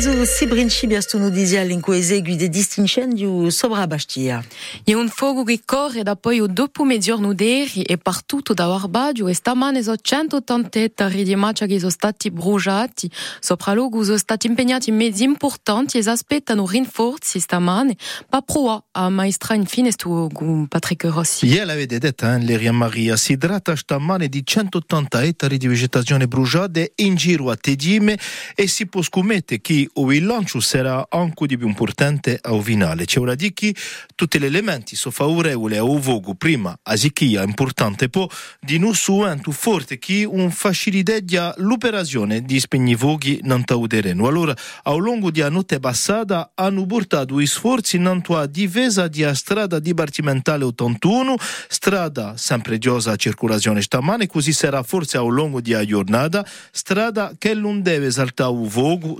zo sebrinci biastuno dizia l'enco esegui de distincendiu sobra Bastia. E un fogo che corre da poi o dopo mezz'orno deri e partuto da Warbadio e stamane so 180 ettari di maccia che sono stati bruciati. Sopra luogo sono stati impegnati mezzi importanti e aspettano rinforzi stamane. Pa proa a maestra infine stu Patrick Rossi. Ieri avete detto, eh, Leria Maria, si tratta stamane di 180 ettari di vegetazione bruciate in giro a Tedime e si può scommettere che il lancio sarà anche di più importante a finale. C'è ora di che tutti gli elementi sono favorevoli a Uvogo prima a Zichia importante poi di non suento forte che un facilità l'operazione di spegnivoghi non taudereno. Allora, a lungo di notte passata hanno portato i sforzi in tua difesa di strada dipartimentale 81, strada sempre diosa a circolazione stamane, così sarà forse a lungo di giornata, strada che non deve saltare Uvogo,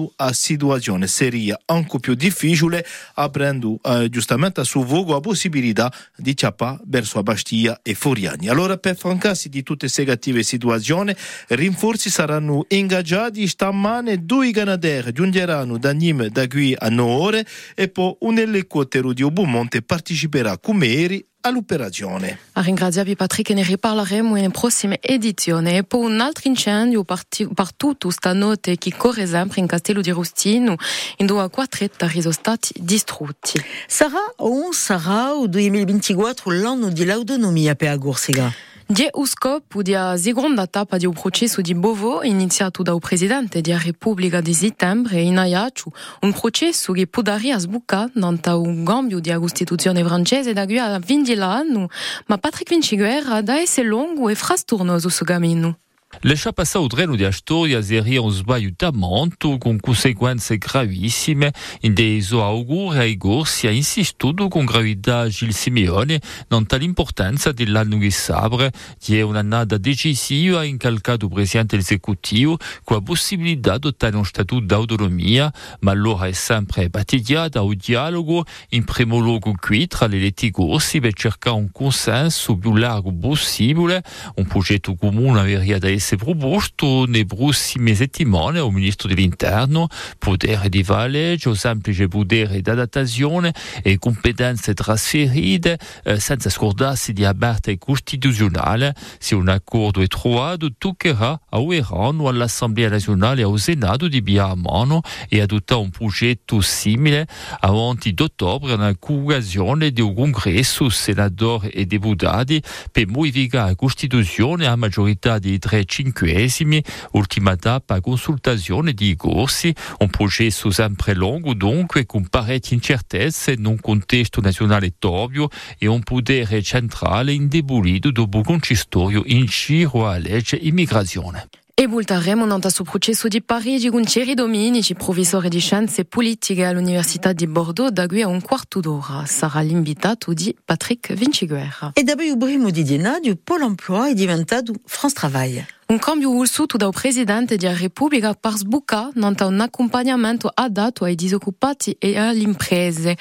tondo a situazione seria anche più difficile, aprendo eh, giustamente a suo vogo la possibilità di ciappare verso Bastia e Foriani. Allora, per francarsi di tutte queste cattive situazioni, rinforzi saranno ingaggiati stamane due ganaderi giungeranno da Nîmes da qui a 9 ore e poi un elicottero di Obumonte parteciperà come eri all'operazione. A ringraziarvi Patrick e ne riparleremo in prossime edizioni. E poi un altro incendio partuto stanotte che corre sempre in Castello di Rustino, in due quattro ettari sono stati distrutti. Sarà o non sarà il 2024 l'anno di l'autonomia per Gorsega? Die o scopo dia seconda tappa di un processo di Bovo iniziato dal presidente della Repubblica di settembre in Ajaccio, un processo che a sbucca nanta un cambio di Costituzione francese da qui a 20 anni, ma Patrick Vinciguerra da essere lungo e frastornoso su cammino. Lascia passare il treno di Astoria seria un sbagliutamento con conseguenze gravissime. In deso auguri ai gorsi ha insistito con gravità Gil Simeone. Non l'importanza dell'anno che sabre. Di un'annata decisiva incalcato presidente esecutivo con la possibilità di un statuto d'autonomia, ma allora è sempre battigliata al dialogo in primo luogo qui tra le letti gorsi per cercare un consenso più largo possibile, un progetto comune avrebbe da essere proposto nei prossime settimane al Ministro dell'Interno potere di valleggio, semplice potere di adattazione e competenze trasferite eh, senza scordarsi di aperta costituzionale. Se un accordo è trovato, toccherà a Iran o all'Assemblea nazionale o al Senato di via a mano e adottare un progetto simile avanti d'ottobre in occasione di un congresso senatori e deputati per modificare la Costituzione a maggiorità di tre cinquesimi, ultima tappa consultazione di corsi, un processo sempre lungo dunque con parecchie incertezze in un contesto nazionale torbio e un potere centrale indebolito dopo un concistorio in giro a legge immigrazione. E voltaremo nel suo processo di Parigi con Thierry Dominici, professore di scienze politiche all'Università di Bordeaux, da qui a un quarto d'ora. Sarà l'invitato di Patrick Vinciguerra. E dopo il primo di gennaio, Polo Emploi è diventato France Travail. Un cambio voluto dal presidente della Repubblica per sbucare un accompagnamento adatto ai disoccupati e alle imprese.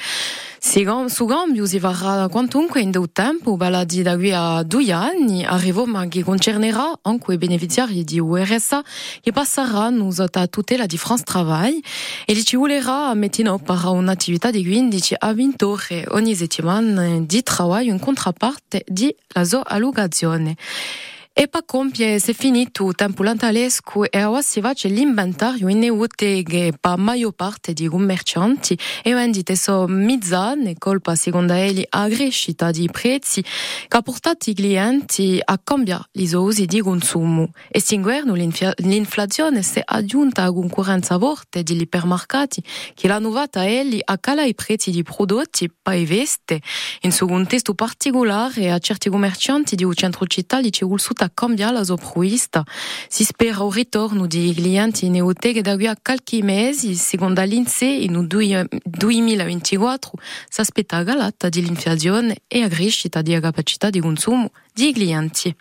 Su cambio si varrà quantunque in del tempo, bella di da qui a due anni, arrivo ma che concernerà anche i beneficiari di URSA che passeranno sotto tutela di France Travail e li ci volerà mettere per un'attività di 15 a 20 ore ogni settimana di lavoro in controparte di la sua allocazione. E pa compie se finito tempo lantalesco e ora si va l'inventario in botteghe pa maggior parte di commercianti e vendite so mizzane colpa secondo elli a crescita di prezzi che ha portato i clienti a cambiare gli usi di consumo. E sin governo l'inflazione si è aggiunta a concorrenza forte degli ipermercati che l'hanno vata elli a calare i prezzi di prodotti pa e veste. In suo contesto particolare a certi commercianti di centro città li ci vuol cambiare la sopruista. Si spera un ritorno di clienti in neoteghe da qui a qualche mesi, secondo l'INSEE, in 2024 si aspetta galata di l'inflazione e a crescita di capacità di consumo di clienti.